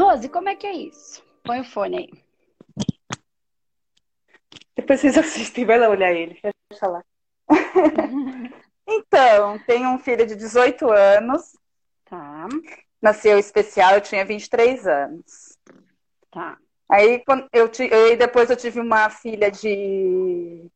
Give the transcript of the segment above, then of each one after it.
Rose, como é que é isso? Põe o fone aí. Depois vocês assistem, vai lá olhar ele. Deixa lá. então, tenho um filho de 18 anos. Tá. Nasceu especial, eu tinha 23 anos. Tá. Aí eu, eu depois eu tive uma filha de.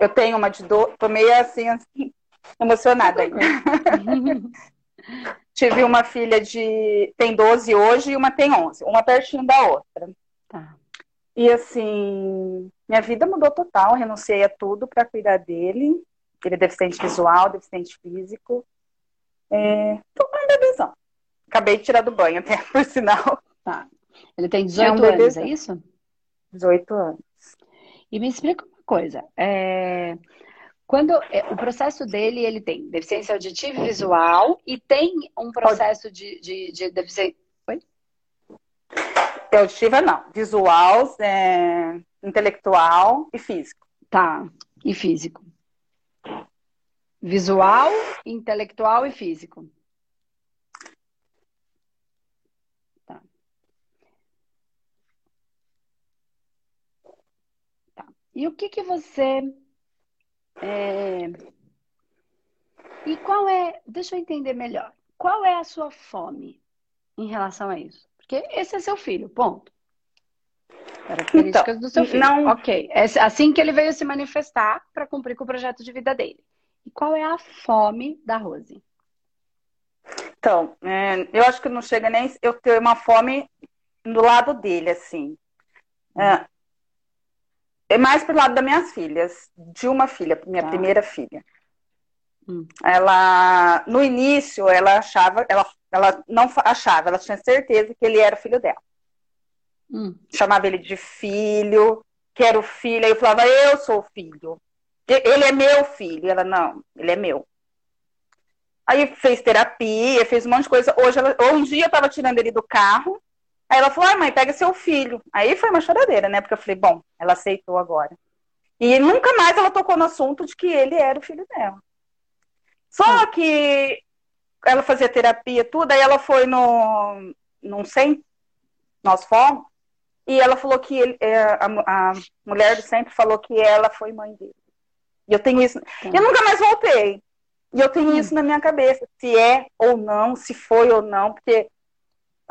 Eu tenho uma de do... Tô meio assim, assim emocionada ainda. tive uma filha de. Tem 12 hoje e uma tem 11. Uma pertinho da outra. Tá. E assim, minha vida mudou total. Renunciei a tudo para cuidar dele. Ele é deficiente visual, deficiente físico. É... Tô com um bebezão. Acabei de tirar do banho até, por sinal. Tá. Ele tem 18 é um anos, é isso? 18 anos. E me explica uma coisa. É... Quando é, o processo dele, ele tem deficiência auditiva e visual e tem um processo de, de, de deficiência. Oi? Auditiva não. Visual, é... intelectual e físico. Tá. E físico. Visual, intelectual e físico. E o que que você. É... E qual é. Deixa eu entender melhor. Qual é a sua fome em relação a isso? Porque esse é seu filho, ponto. Características então, do seu filho. Não... Ok. É assim que ele veio se manifestar para cumprir com o projeto de vida dele. E qual é a fome da Rose? Então, é, eu acho que não chega nem eu ter uma fome do lado dele, assim. É, é mais pro lado das minhas filhas, de uma filha, minha ah. primeira filha. Hum. Ela, no início, ela achava, ela, ela não achava, ela tinha certeza que ele era o filho dela. Hum. Chamava ele de filho, que era o filho, aí eu falava, eu sou o filho. Ele é meu filho. ela, não, ele é meu. Aí fez terapia, fez um monte de coisa. Hoje, ela, um dia eu tava tirando ele do carro, Aí ela falou, ai mãe, pega seu filho. Aí foi uma choradeira, né? Porque eu falei, bom, ela aceitou agora. E nunca mais ela tocou no assunto de que ele era o filho dela. Só hum. que ela fazia terapia, tudo, aí ela foi no. Não sei, nós fomos, e ela falou que ele, é, a, a mulher do sempre falou que ela foi mãe dele. E eu tenho isso. Hum. Eu nunca mais voltei. E eu tenho hum. isso na minha cabeça, se é ou não, se foi ou não, porque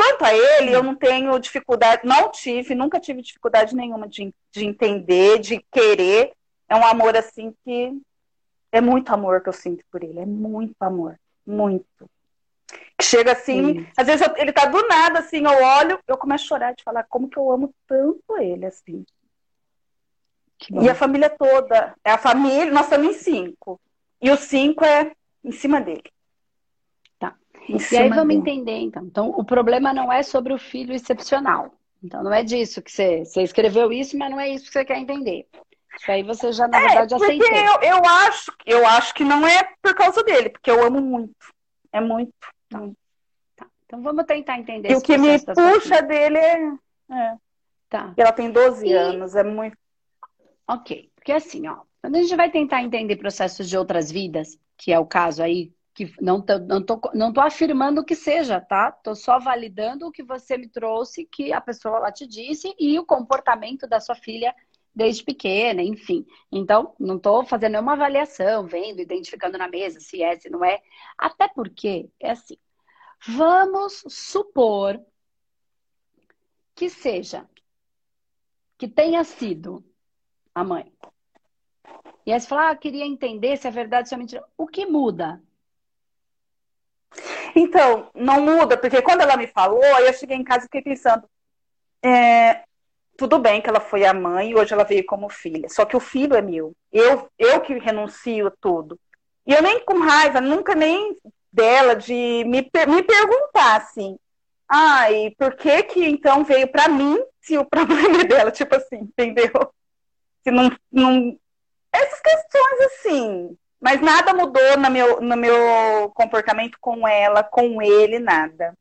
Quanto a ele, eu não tenho dificuldade, não tive, nunca tive dificuldade nenhuma de, de entender, de querer. É um amor assim que é muito amor que eu sinto por ele, é muito amor, muito. Chega assim, Sim. às vezes eu, ele tá do nada, assim, eu olho, eu começo a chorar de falar como que eu amo tanto ele, assim. E a família toda, é a família, nós estamos em cinco. E os cinco é em cima dele. E aí vamos entender, então. Então, o problema não é sobre o filho excepcional. Então, não é disso que você, você escreveu isso, mas não é isso que você quer entender. Isso aí você já, na é, verdade, aceitou. Eu, eu, acho, eu acho que não é por causa dele, porque eu amo muito. É muito. Tá. Tá. Então, vamos tentar entender E o que me puxa dele é... é. Tá. Ela tem 12 e... anos, é muito... Ok. Porque assim, ó, quando a gente vai tentar entender processos de outras vidas, que é o caso aí que não tô, não tô, não tô afirmando que seja, tá? Tô só validando o que você me trouxe, que a pessoa lá te disse e o comportamento da sua filha desde pequena, enfim. Então, não tô fazendo nenhuma avaliação, vendo, identificando na mesa se é, se não é. Até porque é assim. Vamos supor que seja que tenha sido a mãe. E aí você fala, ah, queria entender se é verdade ou se é mentira. O que muda? Então, não muda, porque quando ela me falou, eu cheguei em casa e fiquei pensando, é, tudo bem que ela foi a mãe e hoje ela veio como filha, só que o filho é meu. Eu, eu que renuncio tudo. E eu nem com raiva, nunca nem dela de me, me perguntar assim, ai, por que que então veio para mim se o problema é dela, tipo assim, entendeu? Se não, não... Essas questões assim, mas nada mudou no meu, no meu comportamento com ela, com ele, nada.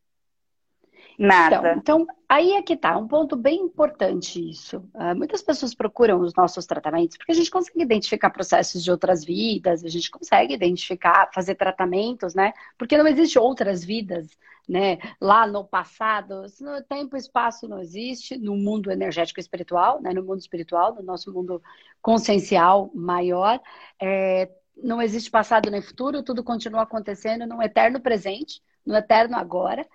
Nada. Então, então, aí é que tá, um ponto bem importante isso. Uh, muitas pessoas procuram os nossos tratamentos porque a gente consegue identificar processos de outras vidas, a gente consegue identificar, fazer tratamentos, né? Porque não existe outras vidas, né? Lá no passado, no tempo e espaço não existe, no mundo energético espiritual, né? No mundo espiritual, no nosso mundo consciencial maior, é, não existe passado nem futuro, tudo continua acontecendo no eterno presente, no eterno agora.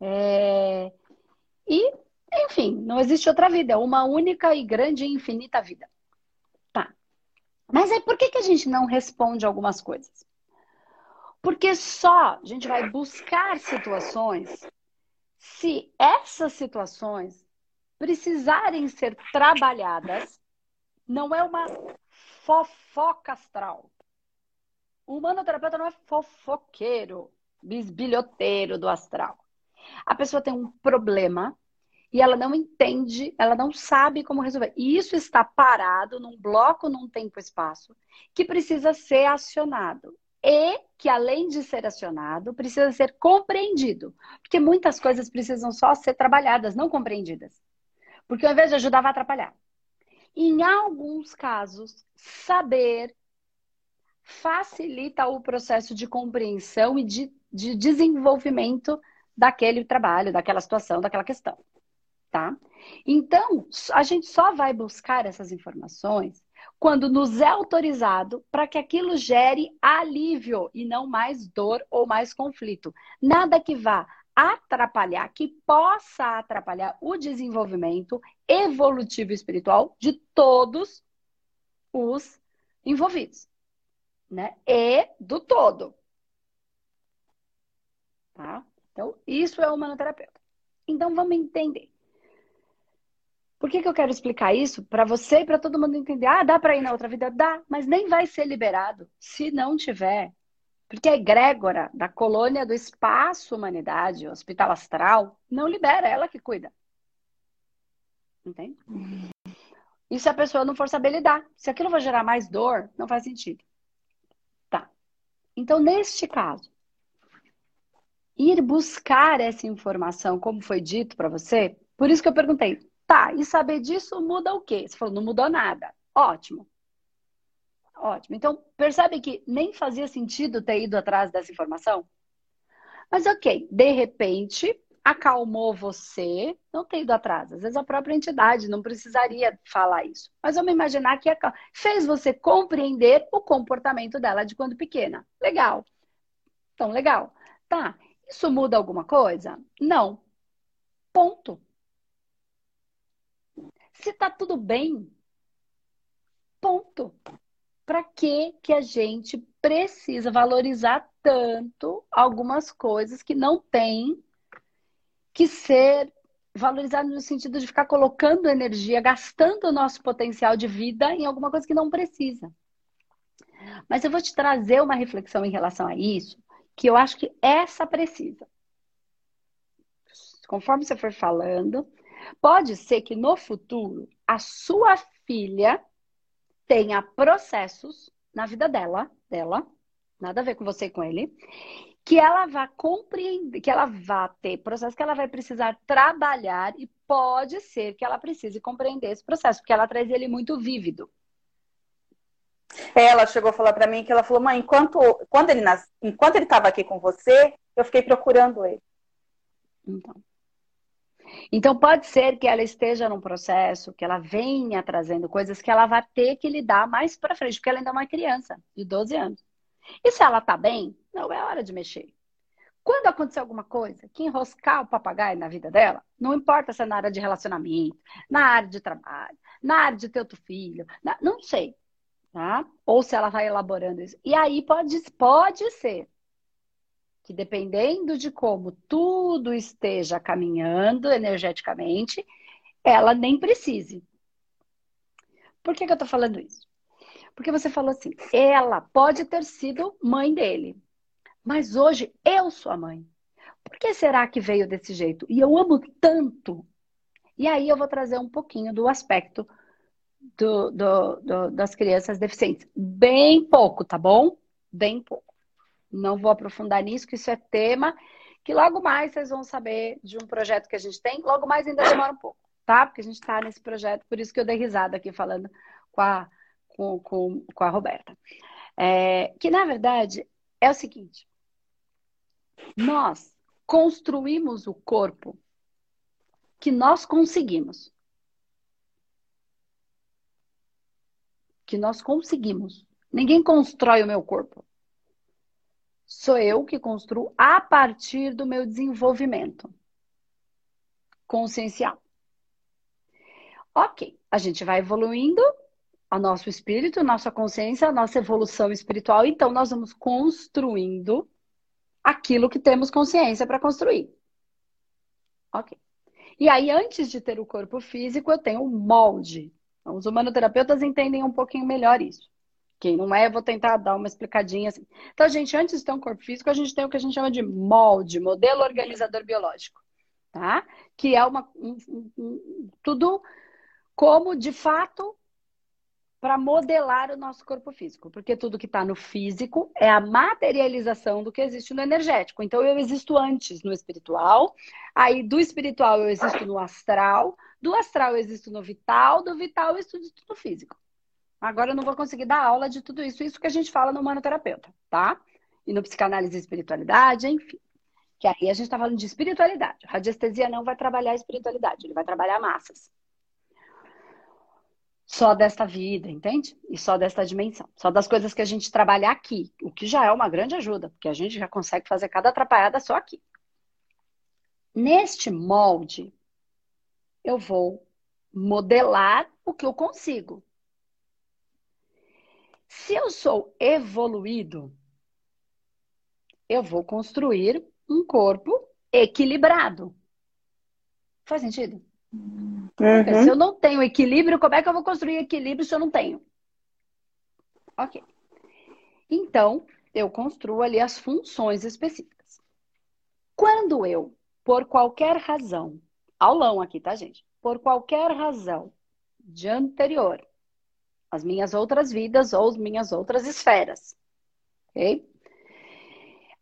É... E, enfim, não existe outra vida, é uma única e grande e infinita vida. Tá. Mas aí por que, que a gente não responde algumas coisas? Porque só a gente vai buscar situações se essas situações precisarem ser trabalhadas, não é uma fofoca astral. O humanoterapeuta não é fofoqueiro, bisbilhoteiro do astral. A pessoa tem um problema e ela não entende, ela não sabe como resolver. E isso está parado num bloco, num tempo e espaço, que precisa ser acionado. E que, além de ser acionado, precisa ser compreendido. Porque muitas coisas precisam só ser trabalhadas, não compreendidas. Porque ao invés de ajudar, vai atrapalhar. Em alguns casos, saber facilita o processo de compreensão e de, de desenvolvimento daquele trabalho, daquela situação, daquela questão, tá? Então, a gente só vai buscar essas informações quando nos é autorizado para que aquilo gere alívio e não mais dor ou mais conflito. Nada que vá atrapalhar, que possa atrapalhar o desenvolvimento evolutivo espiritual de todos os envolvidos, né? E do todo. Tá? Então, isso é o humanoterapeuta. Então, vamos entender. Por que, que eu quero explicar isso? Para você e para todo mundo entender. Ah, dá para ir na outra vida? Dá, mas nem vai ser liberado se não tiver. Porque a egrégora da colônia do espaço humanidade, hospital astral, não libera, ela que cuida. Entende? E se a pessoa não for saber lidar? Se aquilo vai gerar mais dor, não faz sentido. Então, neste caso, ir buscar essa informação, como foi dito para você, por isso que eu perguntei, tá, e saber disso muda o quê? Você falou, não mudou nada. Ótimo. Ótimo. Então, percebe que nem fazia sentido ter ido atrás dessa informação? Mas ok, de repente, acalmou você, não ter ido atrás. Às vezes a própria entidade não precisaria falar isso. Mas vamos imaginar que fez você compreender o comportamento dela de quando pequena. Legal. Então, legal. Tá. Isso muda alguma coisa? Não. Ponto. Se tá tudo bem, ponto. Para que que a gente precisa valorizar tanto algumas coisas que não tem que ser valorizado no sentido de ficar colocando energia, gastando o nosso potencial de vida em alguma coisa que não precisa. Mas eu vou te trazer uma reflexão em relação a isso, que eu acho que essa precisa. Conforme você for falando, pode ser que no futuro a sua filha tenha processos na vida dela, dela, nada a ver com você e com ele, que ela vá compreender, que ela vá ter processos que ela vai precisar trabalhar e pode ser que ela precise compreender esse processo, porque ela traz ele muito vívido. Ela chegou a falar para mim que ela falou, mãe, enquanto, quando ele nas... enquanto ele estava aqui com você, eu fiquei procurando ele. Então. Então pode ser que ela esteja num processo, que ela venha trazendo coisas que ela vai ter que lidar mais para frente, porque ela ainda é uma criança de 12 anos. E se ela tá bem, não é hora de mexer. Quando acontecer alguma coisa que enroscar o papagaio na vida dela, não importa se é na área de relacionamento, na área de trabalho, na área de ter outro filho, na... não sei tá? Ou se ela vai elaborando isso. E aí pode, pode ser que dependendo de como tudo esteja caminhando energeticamente, ela nem precise. Por que, que eu tô falando isso? Porque você falou assim, ela pode ter sido mãe dele, mas hoje eu sou a mãe. Por que será que veio desse jeito? E eu amo tanto. E aí eu vou trazer um pouquinho do aspecto do, do, do, das crianças deficientes. Bem pouco, tá bom? Bem pouco. Não vou aprofundar nisso, que isso é tema que logo mais vocês vão saber de um projeto que a gente tem. Logo mais ainda demora um pouco, tá? Porque a gente está nesse projeto, por isso que eu dei risada aqui falando com a, com, com, com a Roberta. É, que na verdade é o seguinte: nós construímos o corpo que nós conseguimos. Que nós conseguimos. Ninguém constrói o meu corpo. Sou eu que construo a partir do meu desenvolvimento consciencial. Ok, a gente vai evoluindo a nosso espírito, a nossa consciência, a nossa evolução espiritual, então nós vamos construindo aquilo que temos consciência para construir. Ok. E aí, antes de ter o corpo físico, eu tenho o molde. Então, os humanoterapeutas entendem um pouquinho melhor isso. Quem não é, eu vou tentar dar uma explicadinha assim. Então, gente, antes de ter um corpo físico, a gente tem o que a gente chama de molde, modelo organizador biológico, tá? Que é uma um, um, um, tudo como de fato para modelar o nosso corpo físico, porque tudo que está no físico é a materialização do que existe no energético. Então eu existo antes no espiritual, aí do espiritual eu existo no astral, do astral eu existo no vital, do vital eu existo no físico. Agora eu não vou conseguir dar aula de tudo isso, isso que a gente fala no manoterapeuta, tá? E no psicanálise e espiritualidade, enfim. Que aí a gente está falando de espiritualidade. A radiestesia não vai trabalhar espiritualidade, ele vai trabalhar massas só desta vida, entende? E só desta dimensão. Só das coisas que a gente trabalha aqui, o que já é uma grande ajuda, porque a gente já consegue fazer cada atrapalhada só aqui. Neste molde, eu vou modelar o que eu consigo. Se eu sou evoluído, eu vou construir um corpo equilibrado. Faz sentido? Uhum. Se eu não tenho equilíbrio, como é que eu vou construir equilíbrio se eu não tenho? Ok. Então, eu construo ali as funções específicas. Quando eu, por qualquer razão, aulão aqui, tá, gente? Por qualquer razão de anterior, as minhas outras vidas ou as minhas outras esferas, ok?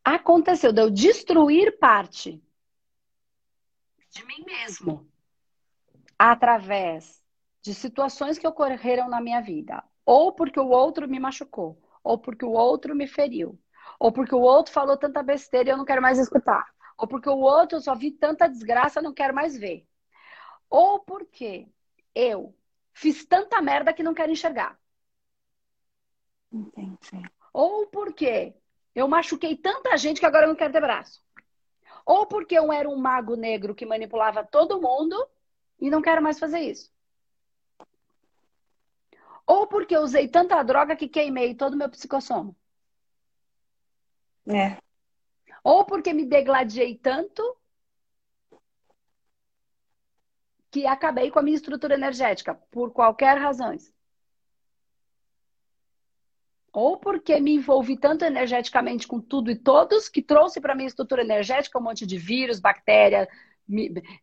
Aconteceu de eu destruir parte de mim mesmo através de situações que ocorreram na minha vida, ou porque o outro me machucou, ou porque o outro me feriu, ou porque o outro falou tanta besteira e eu não quero mais escutar, ou porque o outro eu só vi tanta desgraça e não quero mais ver, ou porque eu fiz tanta merda que não quero enxergar. Entendi. Ou porque eu machuquei tanta gente que agora eu não quero ter braço. Ou porque eu era um mago negro que manipulava todo mundo e não quero mais fazer isso. Ou porque eu usei tanta droga que queimei todo o meu psicossoma. É. Ou porque me degladiei tanto que acabei com a minha estrutura energética, por qualquer razão. Ou porque me envolvi tanto energeticamente com tudo e todos que trouxe para minha estrutura energética um monte de vírus, bactéria,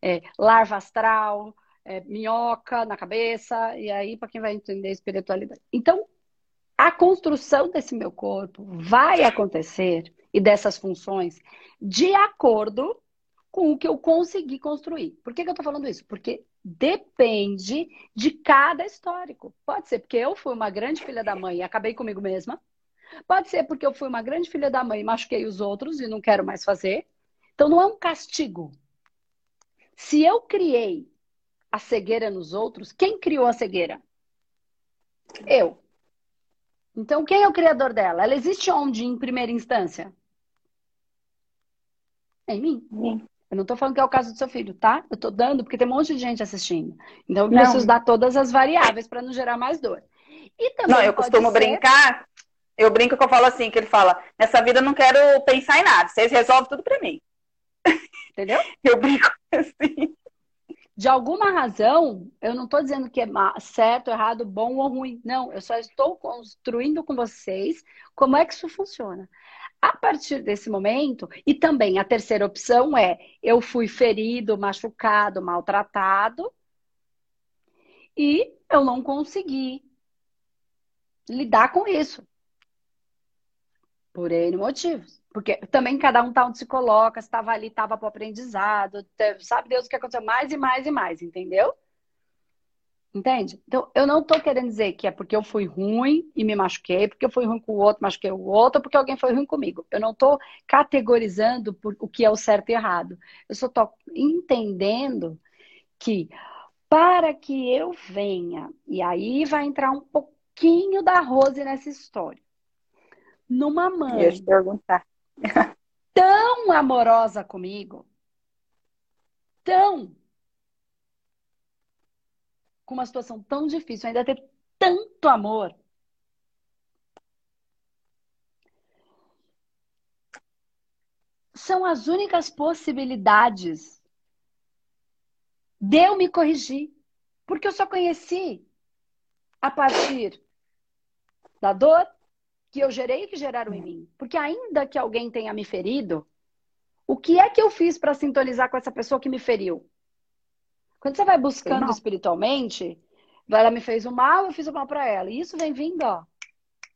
é, larva astral, é, minhoca na cabeça, e aí para quem vai entender espiritualidade. Então, a construção desse meu corpo vai acontecer e dessas funções de acordo com o que eu consegui construir. Por que, que eu estou falando isso? Porque depende de cada histórico. Pode ser porque eu fui uma grande filha da mãe e acabei comigo mesma. Pode ser porque eu fui uma grande filha da mãe e machuquei os outros e não quero mais fazer. Então não é um castigo. Se eu criei a cegueira nos outros, quem criou a cegueira? Eu. Então, quem é o criador dela? Ela existe onde em primeira instância? Em mim. Sim. Eu não estou falando que é o caso do seu filho, tá? Eu estou dando porque tem um monte de gente assistindo. Então, eu preciso não. dar todas as variáveis para não gerar mais dor. E também não, eu costumo ser... brincar. Eu brinco que eu falo assim, que ele fala, nessa vida eu não quero pensar em nada, vocês resolvem tudo para mim. Entendeu? Eu brinco assim. De alguma razão, eu não estou dizendo que é certo, errado, bom ou ruim. Não, eu só estou construindo com vocês como é que isso funciona. A partir desse momento, e também a terceira opção é: eu fui ferido, machucado, maltratado, e eu não consegui lidar com isso. Por N motivos. Porque também cada um tá onde se coloca, estava ali, estava para o aprendizado, sabe Deus o que aconteceu mais e mais e mais, entendeu? Entende? Então, eu não tô querendo dizer que é porque eu fui ruim e me machuquei, porque eu fui ruim com o outro, machuquei o outro, porque alguém foi ruim comigo. Eu não tô categorizando por o que é o certo e errado. Eu só tô entendendo que para que eu venha, e aí vai entrar um pouquinho da Rose nessa história. Numa mãe. Eu te perguntar. tão amorosa comigo, tão com uma situação tão difícil, ainda ter tanto amor. São as únicas possibilidades de eu me corrigir. Porque eu só conheci a partir da dor que eu gerei e que geraram em mim. Porque ainda que alguém tenha me ferido, o que é que eu fiz para sintonizar com essa pessoa que me feriu? Quando você vai buscando espiritualmente, ela me fez o mal, eu fiz o mal para ela. E isso vem vindo, ó.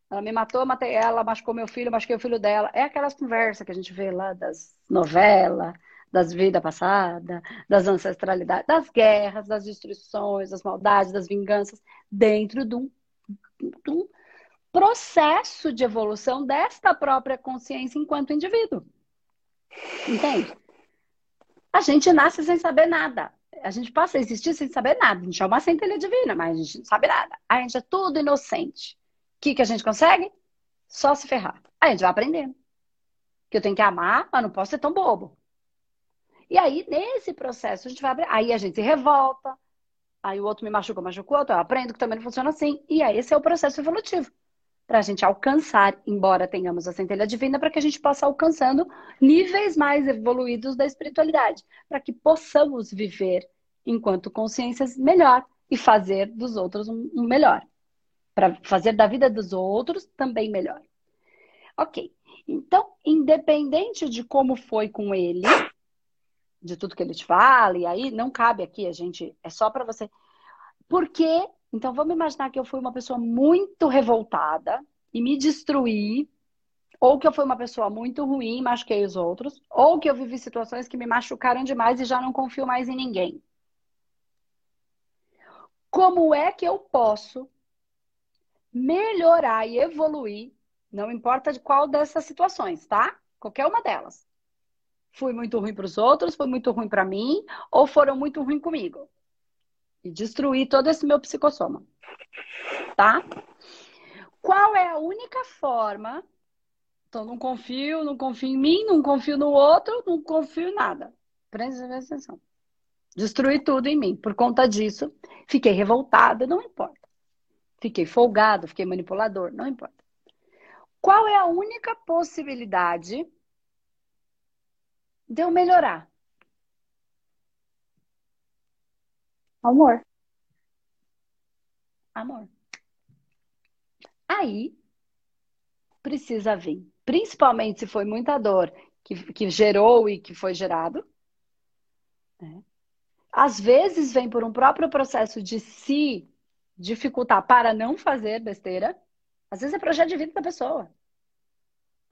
Ela me matou, matei ela, machucou meu filho, machuquei o filho dela. É aquelas conversas que a gente vê lá das novelas, das vidas passadas, das ancestralidades, das guerras, das destruições, das maldades, das vinganças, dentro de um, de um processo de evolução desta própria consciência enquanto indivíduo. Entende? A gente nasce sem saber nada a gente passa a existir sem saber nada. A gente é uma centelha divina, mas a gente não sabe nada. A gente é tudo inocente. O que, que a gente consegue? Só se ferrar. Aí a gente vai aprendendo. Que eu tenho que amar, mas não posso ser tão bobo. E aí, nesse processo, a gente vai Aí a gente se revolta. Aí o outro me machuca, machuca o outro. Eu aprendo que também não funciona assim. E aí, esse é o processo evolutivo para a gente alcançar, embora tenhamos a centelha divina, para que a gente possa alcançando níveis mais evoluídos da espiritualidade, para que possamos viver enquanto consciências melhor e fazer dos outros um melhor, para fazer da vida dos outros também melhor. Ok, então, independente de como foi com ele, de tudo que ele te fala, e aí não cabe aqui, a gente, é só para você. Porque então vamos imaginar que eu fui uma pessoa muito revoltada e me destruí, ou que eu fui uma pessoa muito ruim e machuquei os outros, ou que eu vivi situações que me machucaram demais e já não confio mais em ninguém. Como é que eu posso melhorar e evoluir, não importa de qual dessas situações, tá? Qualquer uma delas. Fui muito ruim para os outros, foi muito ruim para mim, ou foram muito ruim comigo e destruir todo esse meu psicossoma. Tá? Qual é a única forma? Então, não confio, não confio em mim, não confio no outro, não confio em nada. Presta atenção. Destruir tudo em mim. Por conta disso, fiquei revoltada, não importa. Fiquei folgado, fiquei manipulador, não importa. Qual é a única possibilidade de eu melhorar? Amor. Amor. Aí precisa vir, principalmente se foi muita dor que, que gerou e que foi gerado. Né? Às vezes vem por um próprio processo de se dificultar para não fazer besteira. Às vezes é projeto de vida da pessoa.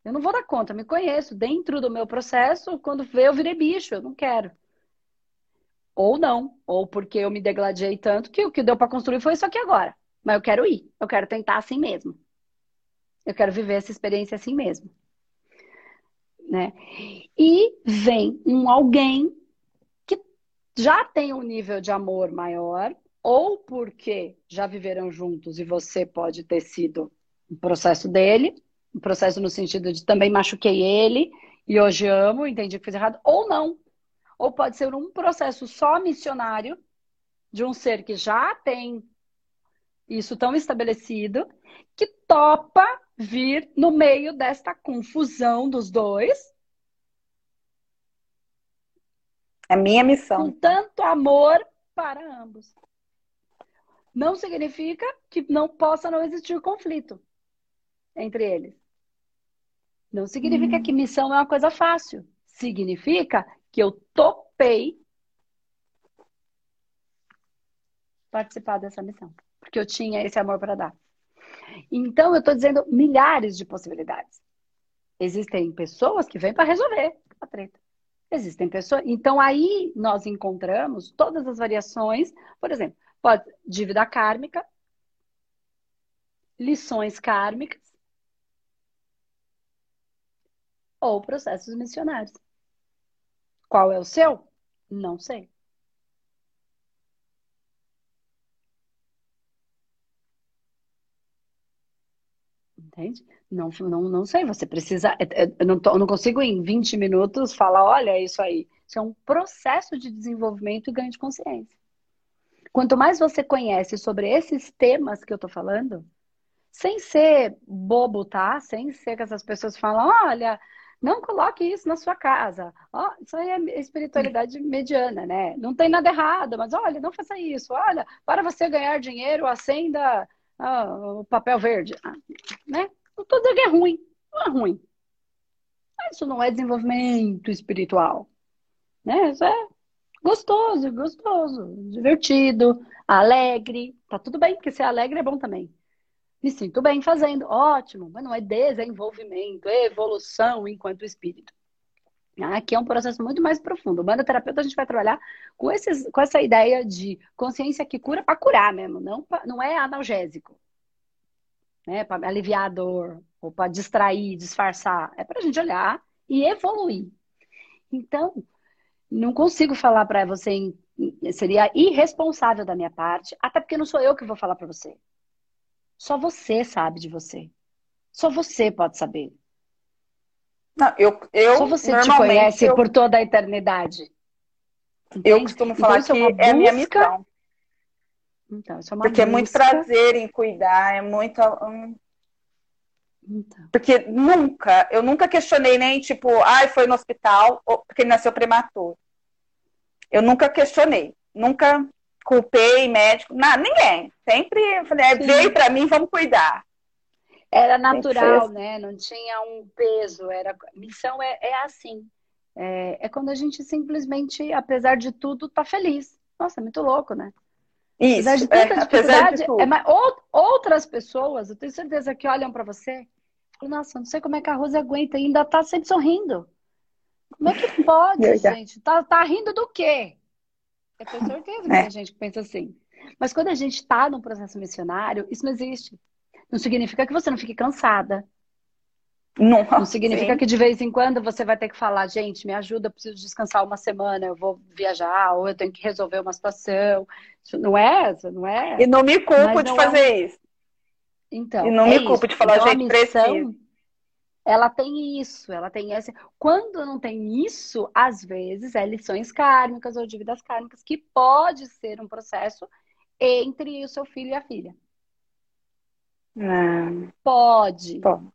Eu não vou dar conta, me conheço. Dentro do meu processo, quando vê, eu virei bicho, eu não quero. Ou não, ou porque eu me degladiei tanto que o que deu para construir foi isso aqui agora. Mas eu quero ir, eu quero tentar assim mesmo. Eu quero viver essa experiência assim mesmo. Né? E vem um alguém que já tem um nível de amor maior, ou porque já viveram juntos e você pode ter sido um processo dele, um processo no sentido de também machuquei ele e hoje amo, entendi que fiz errado, ou não, ou pode ser um processo só missionário de um ser que já tem isso tão estabelecido, que topa vir no meio desta confusão dos dois. É minha missão. Com tanto amor para ambos. Não significa que não possa não existir conflito entre eles. Não significa hum. que missão é uma coisa fácil. Significa que eu topei participar dessa missão, porque eu tinha esse amor para dar. Então, eu estou dizendo milhares de possibilidades. Existem pessoas que vêm para resolver a treta. Existem pessoas. Então, aí nós encontramos todas as variações. Por exemplo, pode dívida kármica, lições kármicas ou processos missionários. Qual é o seu? Não sei. Entende? Não, não, não sei, você precisa. É, é, eu não, tô, eu não consigo em 20 minutos falar, olha, é isso aí. Isso é um processo de desenvolvimento e ganho de consciência. Quanto mais você conhece sobre esses temas que eu tô falando, sem ser bobo, tá? Sem ser que essas pessoas falam, olha, não coloque isso na sua casa. Oh, isso aí é espiritualidade mediana, né? Não tem nada errado, mas olha, não faça isso. Olha, para você ganhar dinheiro, acenda ah, o papel verde. Ah, né? Não estou dizendo que é ruim. Não é ruim. Isso não é desenvolvimento espiritual. Né? Isso é gostoso, gostoso, divertido, alegre. Tá tudo bem, porque ser alegre é bom também. Me sinto bem fazendo, ótimo, mas não é desenvolvimento, é evolução enquanto espírito. Aqui é um processo muito mais profundo. O banda terapeuta a gente vai trabalhar com, esses, com essa ideia de consciência que cura para curar mesmo, não, pra, não é analgésico. Né, para aliviar a dor, ou para distrair, disfarçar. É para a gente olhar e evoluir. Então, não consigo falar para você, seria irresponsável da minha parte, até porque não sou eu que vou falar para você. Só você sabe de você. Só você pode saber. Não, eu, eu Só você te conhece eu, por toda a eternidade. Entende? Eu costumo então, falar então, que é, é a minha missão. Então, isso é uma Porque busca. é muito prazer em cuidar, é muito. Então. Porque nunca, eu nunca questionei nem tipo, ai, ah, foi no hospital, porque ele nasceu prematuro. Eu nunca questionei, nunca culpei médico, nada, ninguém. Sempre falei, é, veio para mim, vamos cuidar. Era natural, né? Não tinha um peso. Era missão é, é assim. É, é, quando a gente simplesmente, apesar de tudo, tá feliz. Nossa, é muito louco, né? Isso, apesar de tanta é, dificuldade, de é, mas, outras pessoas, eu tenho certeza que olham para você nossa, não sei como é que a Rose aguenta e ainda tá sempre sorrindo. Como é que pode, gente? Tá, tá rindo do quê? Eu tenho certeza que é. tem gente que pensa assim. Mas quando a gente está num processo missionário, isso não existe. Não significa que você não fique cansada. Não, não significa sim. que de vez em quando você vai ter que falar, gente, me ajuda, eu preciso descansar uma semana, eu vou viajar, ou eu tenho que resolver uma situação. Isso não é, isso não é. E não me culpo de fazer é... isso. Então. E não é me culpo de falar, então, gente, missão, Ela tem isso, ela tem esse. Quando não tem isso, às vezes é lições kármicas ou dívidas kármicas, que pode ser um processo entre o seu filho e a filha. Não. Pode. Pode.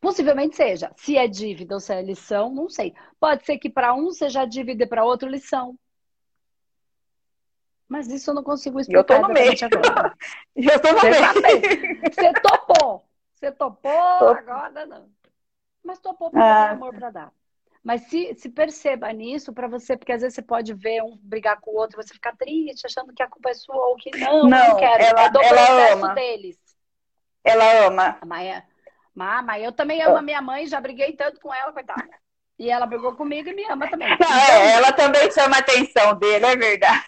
Possivelmente seja. Se é dívida ou se é lição, não sei. Pode ser que para um seja dívida e para outro lição. Mas isso eu não consigo explicar. Eu tô no meio. Agora. eu tô no Você meio. Você topou. Você topou, agora não. Mas topou porque ah. tem amor para dar. Mas se, se perceba nisso para você, porque às vezes você pode ver um brigar com o outro, você ficar triste, achando que a culpa é sua ou que não, não, não quero. Ela, do ela processo ama. deles. Ela ama. A Maia, mas eu também amo a minha mãe, já briguei tanto com ela, coitada. E ela brigou comigo e me ama também. Não, então, é, ela também chama a atenção dele, é verdade.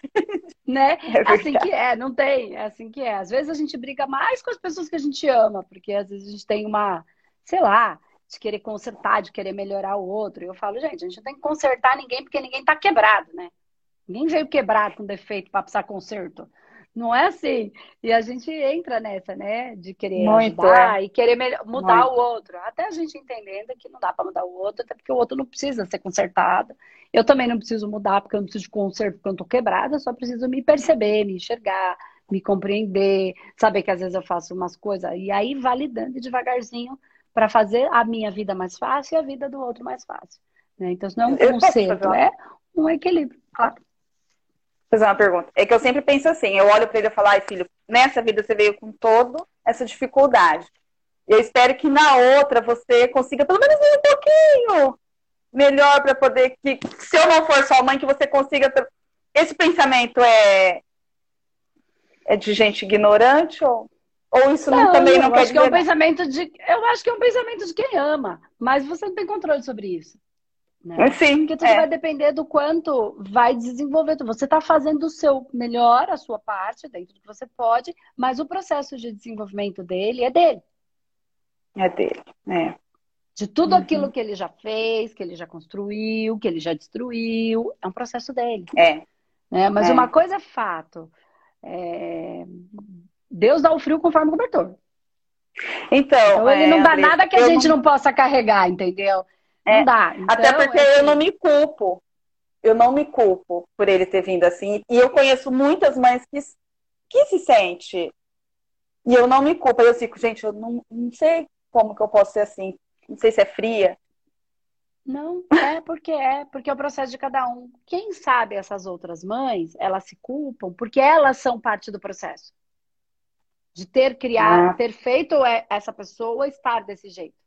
Né? É verdade. Assim que é, não tem, é assim que é. Às vezes a gente briga mais com as pessoas que a gente ama, porque às vezes a gente tem uma, sei lá, de querer consertar, de querer melhorar o outro. E eu falo, gente, a gente não tem que consertar ninguém porque ninguém tá quebrado, né? Ninguém veio quebrado com defeito para precisar conserto. Não é assim. E a gente entra nessa, né? De querer Muito, ajudar é. e querer mudar Muito. o outro. Até a gente entendendo que não dá para mudar o outro, até porque o outro não precisa ser consertado. Eu também não preciso mudar porque eu não preciso de conserto porque eu estou quebrada, eu só preciso me perceber, me enxergar, me compreender, saber que às vezes eu faço umas coisas e aí validando devagarzinho para fazer a minha vida mais fácil e a vida do outro mais fácil. Né? Então, isso não é um conserto, é um equilíbrio, claro. Fazer uma pergunta. É que eu sempre penso assim, eu olho para ele e falo, ai filho, nessa vida você veio com toda essa dificuldade. Eu espero que na outra você consiga pelo menos um pouquinho melhor para poder que, se eu não for sua mãe, que você consiga. Esse pensamento é é de gente ignorante ou Ou isso não, também não eu quer acho dizer... que é um pensamento de Eu acho que é um pensamento de quem ama, mas você não tem controle sobre isso. Né? Sim, Porque tudo é. vai depender do quanto vai desenvolver. Você está fazendo o seu melhor, a sua parte, dentro do que você pode, mas o processo de desenvolvimento dele é dele. É dele, é. De tudo Uhum. aquilo que ele já fez, que ele já construiu, que ele já destruiu, é um processo dele. É. Né? Mas É. uma coisa é fato. é, Deus dá o frio conforme o cobertor. Então, Então ele é, não dá nada que a gente não... possa carregar, entendeu? É, Não dá. Até Então, porque é eu não me culpo. Eu não me culpo por ele ter vindo assim. E eu conheço muitas mães que, que se sente. E eu não me culpo. Eu fico, gente, eu não, não sei como que eu posso ser assim. Não sei se é fria. Não, é porque é, porque é o processo de cada um. Quem sabe essas outras mães, elas se culpam porque elas são parte do processo. De ter criado, Ah. ter feito essa pessoa estar desse jeito.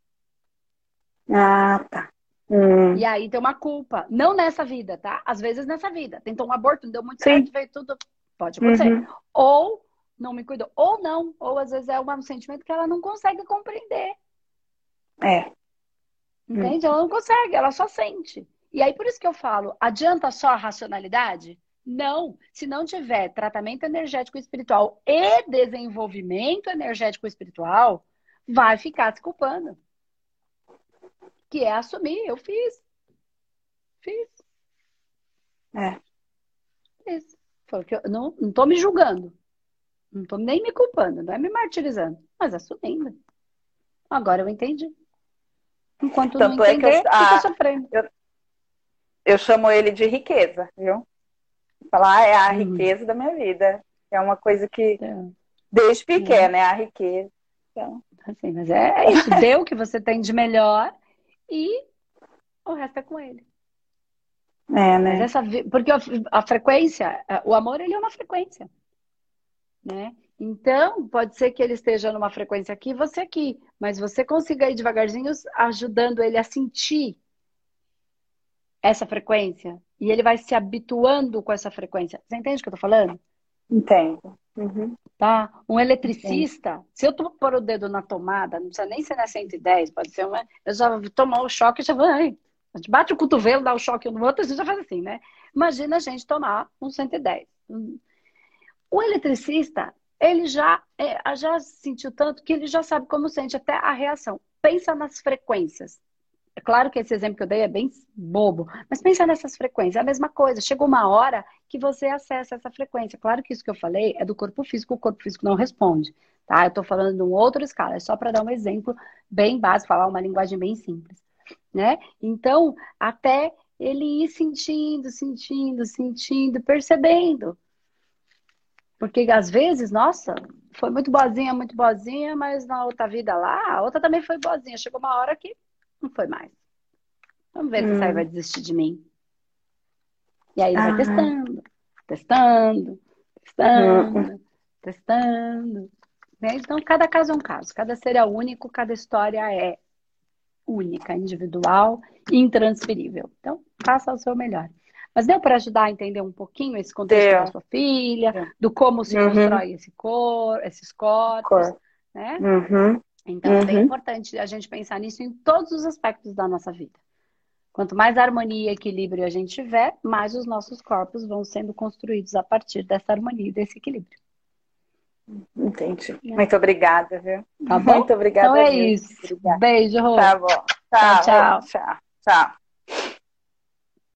Ah, tá. Hum. E aí tem uma culpa. Não nessa vida, tá? Às vezes nessa vida. Tentou um aborto, não deu muito Sim. certo, veio tudo. Pode acontecer. Uhum. Ou não me cuidou. Ou não. Ou às vezes é um sentimento que ela não consegue compreender. É. Entende? Ela não consegue, ela só sente. E aí por isso que eu falo, adianta só a racionalidade? Não. Se não tiver tratamento energético espiritual e desenvolvimento energético espiritual, vai ficar se culpando. Que é assumir, eu fiz. Fiz. É. Fiz. Foi o que eu não, não tô me julgando. Não tô nem me culpando, não é me martirizando, mas assumindo. Agora eu entendi. Enquanto Tanto não é que eu- entender, ah, fica sofrendo. Eu chamo ele de riqueza, viu? Falar, ah, é a Hum. riqueza da minha vida. É uma coisa que, Então, desde pequena, é a riqueza. Então, Assim, mas é, é isso. Dê o que você tem de melhor e o resto é com ele. é, Mas né? essa, vi- porque a, a frequência, o amor, ele é uma frequência. Né? Então, pode ser que ele esteja numa frequência aqui e você aqui. Mas você consiga ir devagarzinho ajudando ele a sentir essa frequência. E ele vai se habituando com essa frequência. Você entende o que eu tô falando? Entendo. Uhum. Tá? Um eletricista, se eu pôr o dedo na tomada, não precisa nem ser na 110, pode ser uma. Eu já tomar o choque e já vai. A gente bate o cotovelo, dá o choque no outro, a gente já faz assim, né? Imagina a gente tomar um 110. O eletricista, ele já, é, já sentiu tanto que ele já sabe como sente até a reação. Pensa nas frequências. É claro que esse exemplo que eu dei é bem bobo, mas pensa nessas frequências, é a mesma coisa. Chega uma hora que você acessa essa frequência. Claro que isso que eu falei é do corpo físico, o corpo físico não responde, tá? Eu tô falando de uma outra escala, é só para dar um exemplo bem básico, falar uma linguagem bem simples, né? Então, até ele ir sentindo, sentindo, sentindo, percebendo. Porque às vezes, nossa, foi muito boazinha, muito boazinha, mas na outra vida lá, a outra também foi boazinha. Chegou uma hora que não foi mais. Vamos ver se Hum. essa aí vai desistir de mim. E aí ele vai Ah. testando, testando, testando, testando. Né? Então, cada caso é um caso. Cada ser é único, cada história é única, individual, intransferível. Então, faça o seu melhor. Mas deu para ajudar a entender um pouquinho esse contexto Deu. da sua filha, Deu. do como se Uhum. constrói esse cor, esses corpos, Cor. né? Uhum. Então, é bem Uhum. importante a gente pensar nisso em todos os aspectos da nossa vida. Quanto mais harmonia e equilíbrio a gente tiver, mais os nossos corpos vão sendo construídos a partir dessa harmonia e desse equilíbrio. Entendi. Muito obrigada, viu? Tá bom? Muito obrigada. Então é isso. Obrigada. Beijo, Rô. Tá bom. Tchau, tchau. Tchau. Tchau.